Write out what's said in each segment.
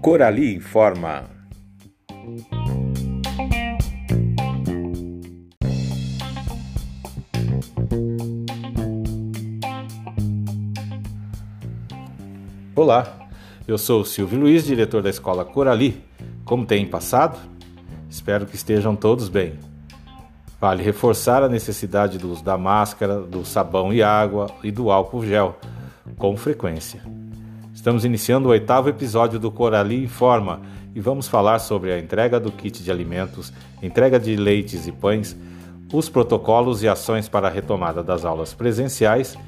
Corali informa. Olá, eu sou Silvio Luiz, diretor da Escola Corali. Como tem passado? Espero que estejam todos bem. Vale reforçar a necessidade do uso da máscara, do sabão e água e do álcool gel com frequência. Estamos iniciando o oitavo episódio do Corali Informa e vamos falar sobre a entrega do kit de alimentos, entrega de leites e pães, os protocolos e ações para a retomada das aulas presenciais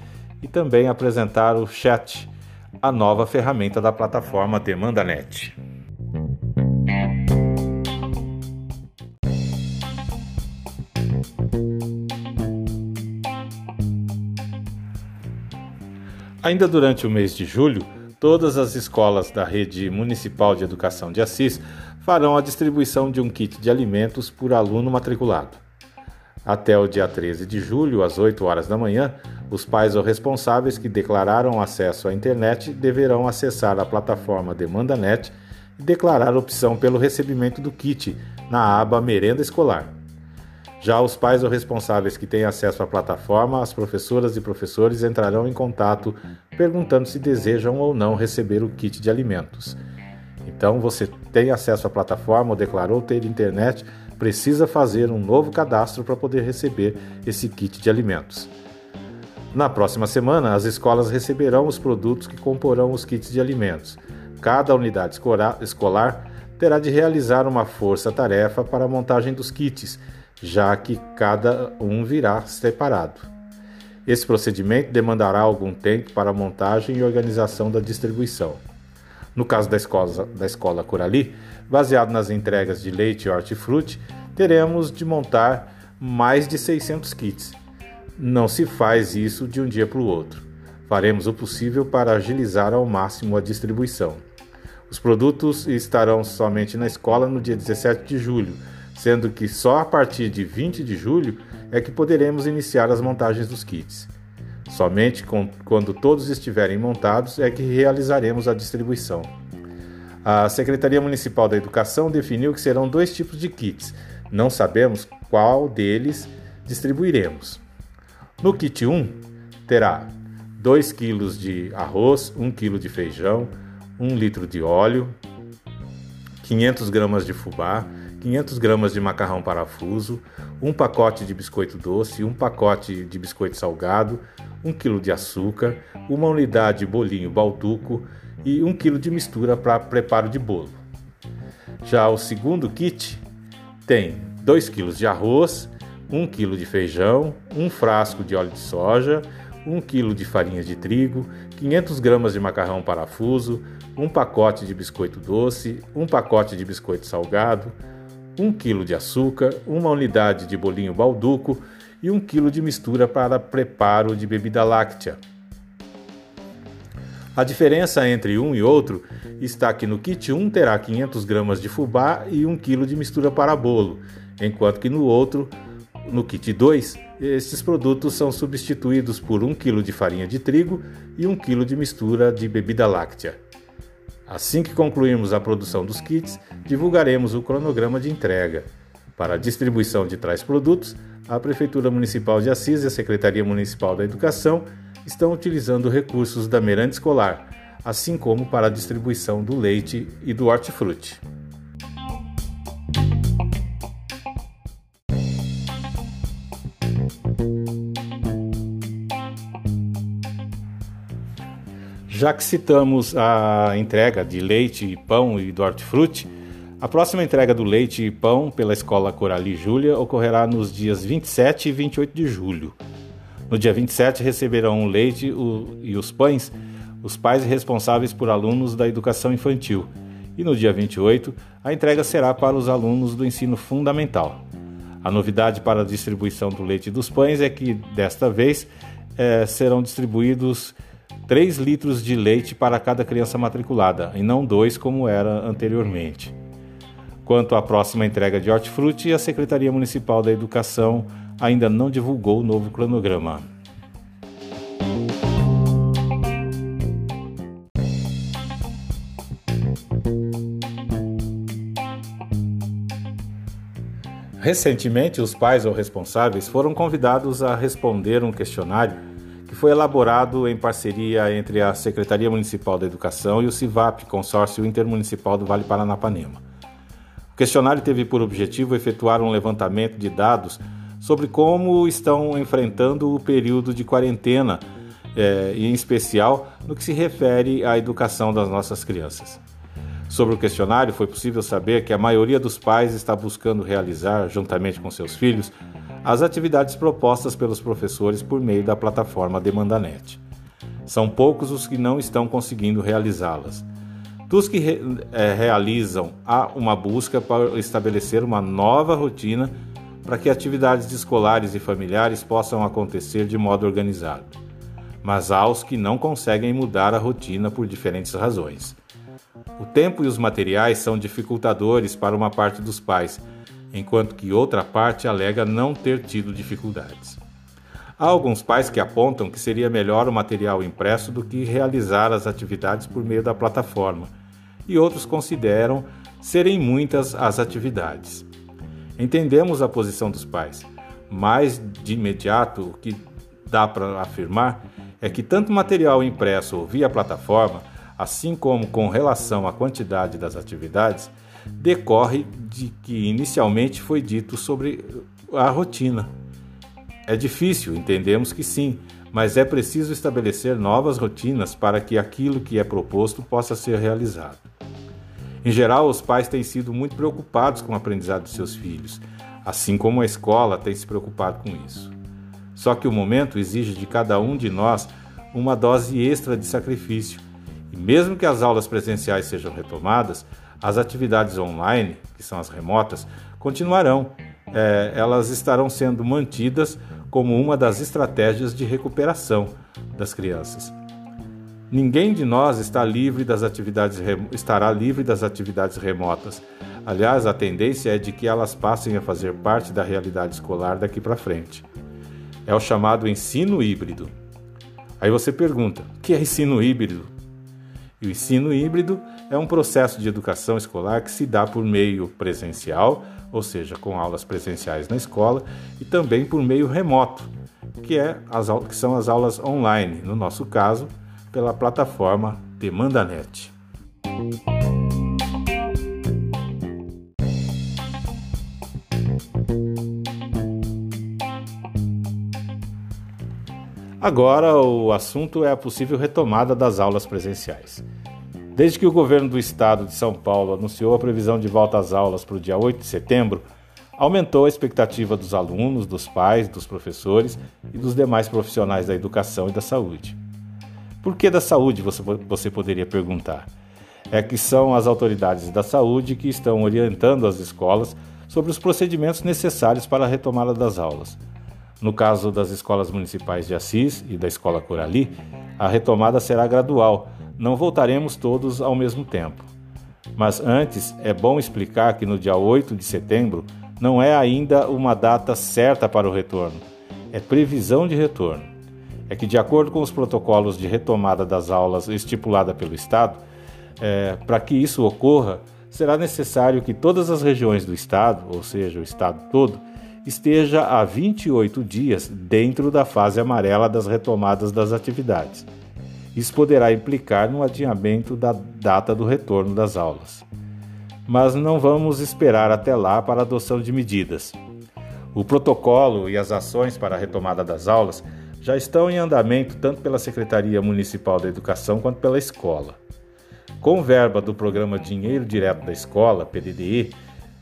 e também apresentar o chat, a nova ferramenta da plataforma DemandaNet. Ainda durante o mês de julho, todas as escolas da rede municipal de educação de Assis farão a distribuição de um kit de alimentos por aluno matriculado. Até o dia 13 de julho, às 8 horas da manhã, os pais ou responsáveis que declararam acesso à internet deverão acessar a plataforma DemandaNet e declarar opção pelo recebimento do kit na aba Merenda Escolar. Já os pais ou responsáveis que têm acesso à plataforma, as professoras e professores entrarão em contato perguntando se desejam ou não receber o kit de alimentos. Então, você tem acesso à plataforma ou declarou ter internet, precisa fazer um novo cadastro para poder receber esse kit de alimentos. Na próxima semana, as escolas receberão os produtos que comporão os kits de alimentos. Cada unidade escolar terá de realizar uma força-tarefa para a montagem dos kits já que cada um virá separado. Esse procedimento demandará algum tempo para a montagem e organização da distribuição. No caso da escola, da escola Corali, baseado nas entregas de leite e hortifruti, teremos de montar mais de 600 kits. Não se faz isso de um dia para o outro. Faremos o possível para agilizar ao máximo a distribuição. Os produtos estarão somente na escola no dia 17 de julho, sendo que só a partir de 20 de julho é que poderemos iniciar as montagens dos kits. Somente com, quando todos estiverem montados é que realizaremos a distribuição. A Secretaria Municipal da Educação definiu que serão dois tipos de kits. Não sabemos qual deles distribuiremos. No kit 1, terá 2 kg de arroz, 1 kg de feijão, 1 litro de óleo, 500 gramas de fubá, 500 gramas de macarrão parafuso, um pacote de biscoito doce, um pacote de biscoito salgado, um quilo de açúcar, uma unidade de bolinho balduco e um quilo de mistura para preparo de bolo. Já o segundo kit tem 2 kg de arroz, 1 kg de feijão, um frasco de óleo de soja, 1 kg de farinha de trigo, 500 gramas de macarrão parafuso, um pacote de biscoito doce, um pacote de biscoito salgado, 1 kg de açúcar, uma unidade de bolinho balduco e 1 kg de mistura para preparo de bebida láctea. A diferença entre um e outro está que no kit 1 terá 500 gramas de fubá e 1 kg de mistura para bolo, enquanto que no outro, no kit 2, estes produtos são substituídos por 1 kg de farinha de trigo e 1 kg de mistura de bebida láctea. Assim que concluirmos a produção dos kits, divulgaremos o cronograma de entrega. Para a distribuição de tais produtos, a Prefeitura Municipal de Assis e a Secretaria Municipal da Educação estão utilizando recursos da merenda escolar, assim como para a distribuição do leite e do hortifruti. Já que citamos a entrega de leite e pão e do hortifruti, a próxima entrega do leite e pão pela Escola Corali Júlia ocorrerá nos dias 27 e 28 de julho. No dia 27 receberão o leite e os pães os pais responsáveis por alunos da educação infantil. E no dia 28, a entrega será para os alunos do ensino fundamental. A novidade para a distribuição do leite e dos pães é que, desta vez, é, serão distribuídos 3 litros de leite para cada criança matriculada, e não 2 como era anteriormente. Quanto à próxima entrega de hortifruti, a Secretaria Municipal da Educação ainda não divulgou o novo cronograma. Recentemente, os pais ou responsáveis foram convidados a responder um questionário foi elaborado em parceria entre a Secretaria Municipal da Educação e o CIVAP, Consórcio Intermunicipal do Vale Paranapanema. O questionário teve por objetivo efetuar um levantamento de dados sobre como estão enfrentando o período de quarentena, eh, em especial no que se refere à educação das nossas crianças. Sobre o questionário, foi possível saber que a maioria dos pais está buscando realizar, juntamente com seus filhos, as atividades propostas pelos professores por meio da plataforma Demandanet. São poucos os que não estão conseguindo realizá-las. Dos que re, é, realizam, há uma busca para estabelecer uma nova rotina para que atividades escolares e familiares possam acontecer de modo organizado. Mas há os que não conseguem mudar a rotina por diferentes razões. O tempo e os materiais são dificultadores para uma parte dos pais, enquanto que outra parte alega não ter tido dificuldades. Há alguns pais que apontam que seria melhor o material impresso do que realizar as atividades por meio da plataforma, e outros consideram serem muitas as atividades. Entendemos a posição dos pais, mas de imediato o que dá para afirmar é que tanto material impresso ou via plataforma assim como com relação à quantidade das atividades, decorre de que inicialmente foi dito sobre a rotina. É difícil, entendemos que sim, mas é preciso estabelecer novas rotinas para que aquilo que é proposto possa ser realizado. Em geral, os pais têm sido muito preocupados com o aprendizado de seus filhos, assim como a escola tem se preocupado com isso. Só que o momento exige de cada um de nós uma dose extra de sacrifício e mesmo que as aulas presenciais sejam retomadas, as atividades online, que são as remotas, continuarão. É, elas estarão sendo mantidas como uma das estratégias de recuperação das crianças. Ninguém de nós está livre das atividades, estará livre das atividades remotas. Aliás, a tendência é de que elas passem a fazer parte da realidade escolar daqui para frente. É o chamado ensino híbrido. Aí você pergunta: o que é ensino híbrido? E o ensino híbrido é um processo de educação escolar que se dá por meio presencial, ou seja, com aulas presenciais na escola, e também por meio remoto, que, é as, que são as aulas online, no nosso caso, pela plataforma DemandaNet. Agora, o assunto é a possível retomada das aulas presenciais. Desde que o governo do estado de São Paulo anunciou a previsão de volta às aulas para o dia 8 de setembro, aumentou a expectativa dos alunos, dos pais, dos professores e dos demais profissionais da educação e da saúde. Por que da saúde, você, poderia perguntar? É que são as autoridades da saúde que estão orientando as escolas sobre os procedimentos necessários para a retomada das aulas. No caso das escolas municipais de Assis e da Escola Corali, a retomada será gradual, não voltaremos todos ao mesmo tempo. Mas antes, é bom explicar que no dia 8 de setembro não é ainda uma data certa para o retorno, é previsão de retorno. É que, de acordo com os protocolos de retomada das aulas estipulada pelo Estado, é, para que isso ocorra, será necessário que todas as regiões do Estado, ou seja, o Estado todo, esteja há 28 dias dentro da fase amarela das retomadas das atividades. Isso poderá implicar no adiamento da data do retorno das aulas. Mas não vamos esperar até lá para a adoção de medidas. O protocolo e as ações para a retomada das aulas já estão em andamento tanto pela Secretaria Municipal da Educação quanto pela escola. Com verba do programa Dinheiro Direto da Escola, PDDE,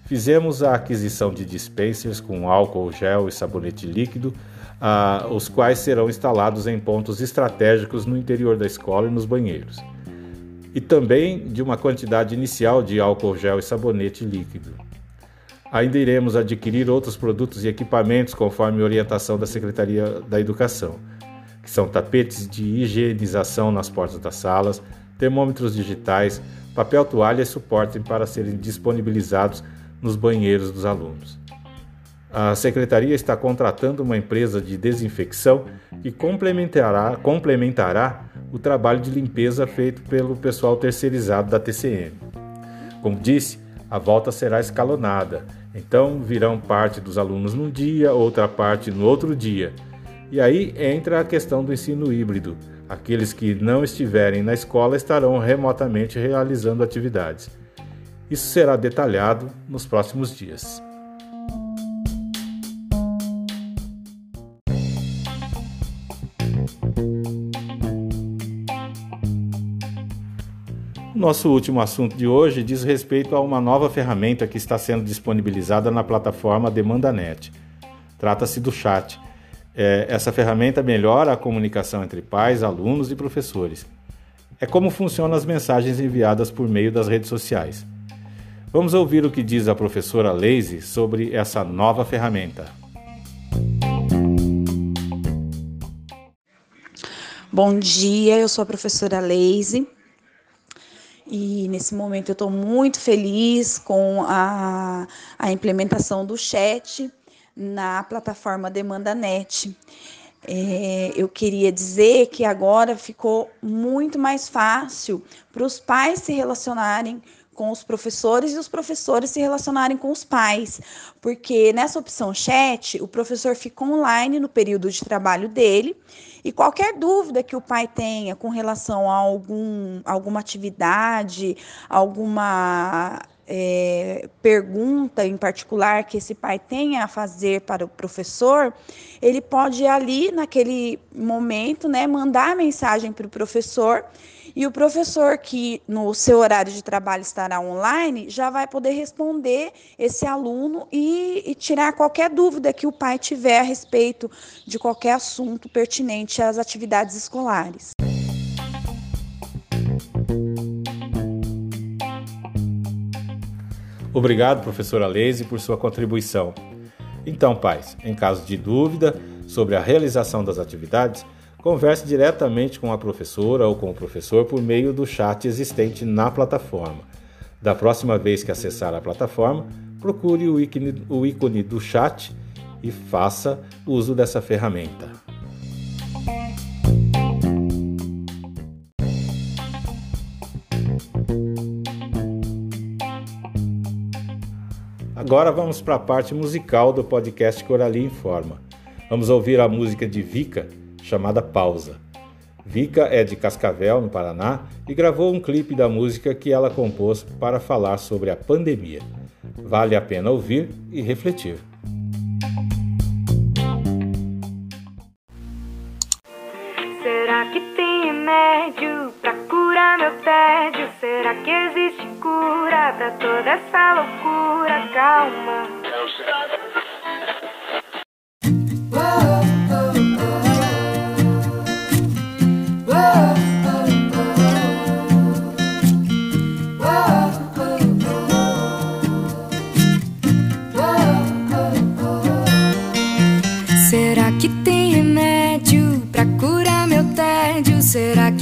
Fizemos a aquisição de dispensers com álcool gel e sabonete líquido, ah, os quais serão instalados em pontos estratégicos no interior da escola e nos banheiros. E também de uma quantidade inicial de álcool gel e sabonete líquido. Ainda iremos adquirir outros produtos e equipamentos conforme orientação da Secretaria da Educação, que são tapetes de higienização nas portas das salas, termômetros digitais, papel toalha e suporte para serem disponibilizados nos banheiros dos alunos. A secretaria está contratando uma empresa de desinfecção que complementará, complementará o trabalho de limpeza feito pelo pessoal terceirizado da TCM. Como disse, a volta será escalonada, Então virão parte dos alunos num dia, outra parte no outro dia. E aí entra a questão do ensino híbrido. Aqueles que não estiverem na escola estarão remotamente realizando atividades. Isso será detalhado nos próximos dias. Nosso último assunto de hoje diz respeito a uma nova ferramenta que está sendo disponibilizada na plataforma DemandaNet. Trata-se do chat. É, essa ferramenta melhora a comunicação entre pais, alunos e professores. É como funcionam as mensagens enviadas por meio das redes sociais. Vamos ouvir o que diz a professora Lazy sobre essa nova ferramenta. Bom dia, eu sou a professora Lazy e nesse momento eu estou muito feliz com a, a implementação do chat na plataforma DemandaNet. É, eu queria dizer que agora ficou muito mais fácil para os pais se relacionarem com os professores e os professores se relacionarem com os pais, porque nessa opção chat, o professor fica online no período de trabalho dele e qualquer dúvida que o pai tenha com relação a algum, alguma atividade, alguma é, pergunta em particular que esse pai tenha a fazer para o professor, ele pode ali naquele momento, né, mandar a mensagem para o professor e o professor que no seu horário de trabalho estará online já vai poder responder esse aluno e, e tirar qualquer dúvida que o pai tiver a respeito de qualquer assunto pertinente às atividades escolares. Obrigado, professora Leise, por sua contribuição. Então, pais, em caso de dúvida sobre a realização das atividades, converse diretamente com a professora ou com o professor por meio do chat existente na plataforma. Da próxima vez que acessar a plataforma, procure o ícone, o ícone do chat e faça uso dessa ferramenta. Agora vamos para a parte musical do podcast Coralia Informa. Vamos ouvir a música de Vika, chamada Pausa. Vika é de Cascavel, no Paraná, e gravou um clipe da música que ela compôs para falar sobre a pandemia. Vale a pena ouvir e refletir.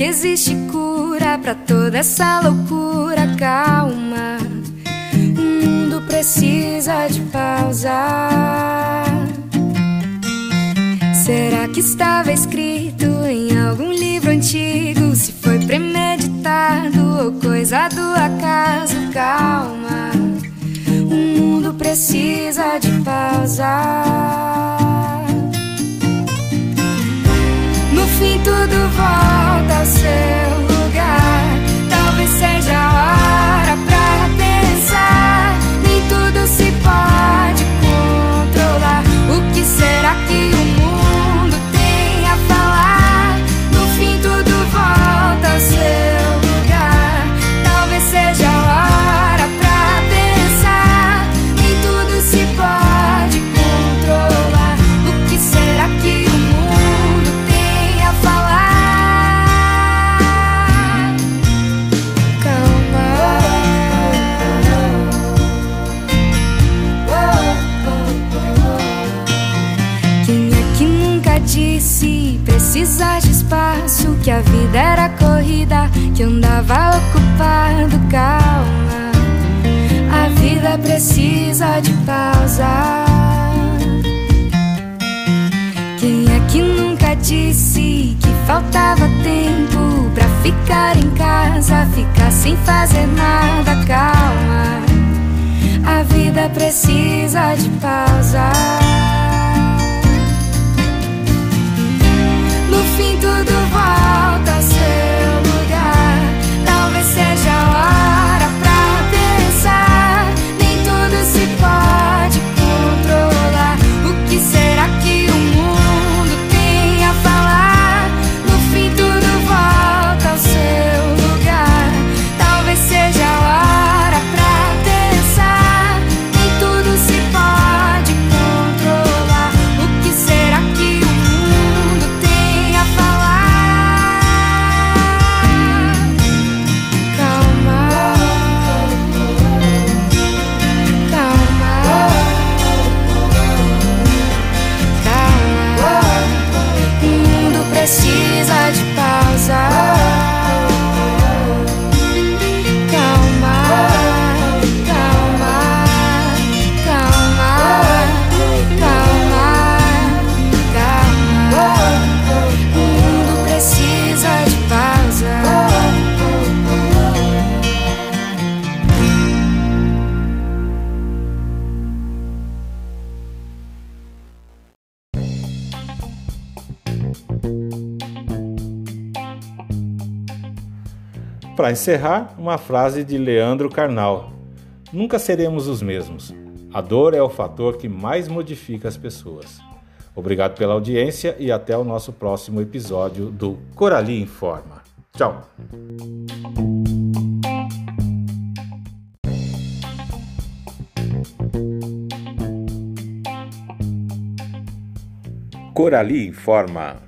Existe cura pra toda essa loucura? Calma, o mundo precisa de pausa. Será que estava escrito em algum livro antigo? Se foi premeditado ou coisa do acaso? Calma, o mundo precisa de pausa. disse que faltava tempo pra ficar em casa, ficar sem fazer nada. Calma, a vida precisa de pausa. No fim, tudo vai. Para encerrar, uma frase de Leandro Carnal: Nunca seremos os mesmos. A dor é o fator que mais modifica as pessoas. Obrigado pela audiência e até o nosso próximo episódio do Corali Informa. Tchau! Corali Informa.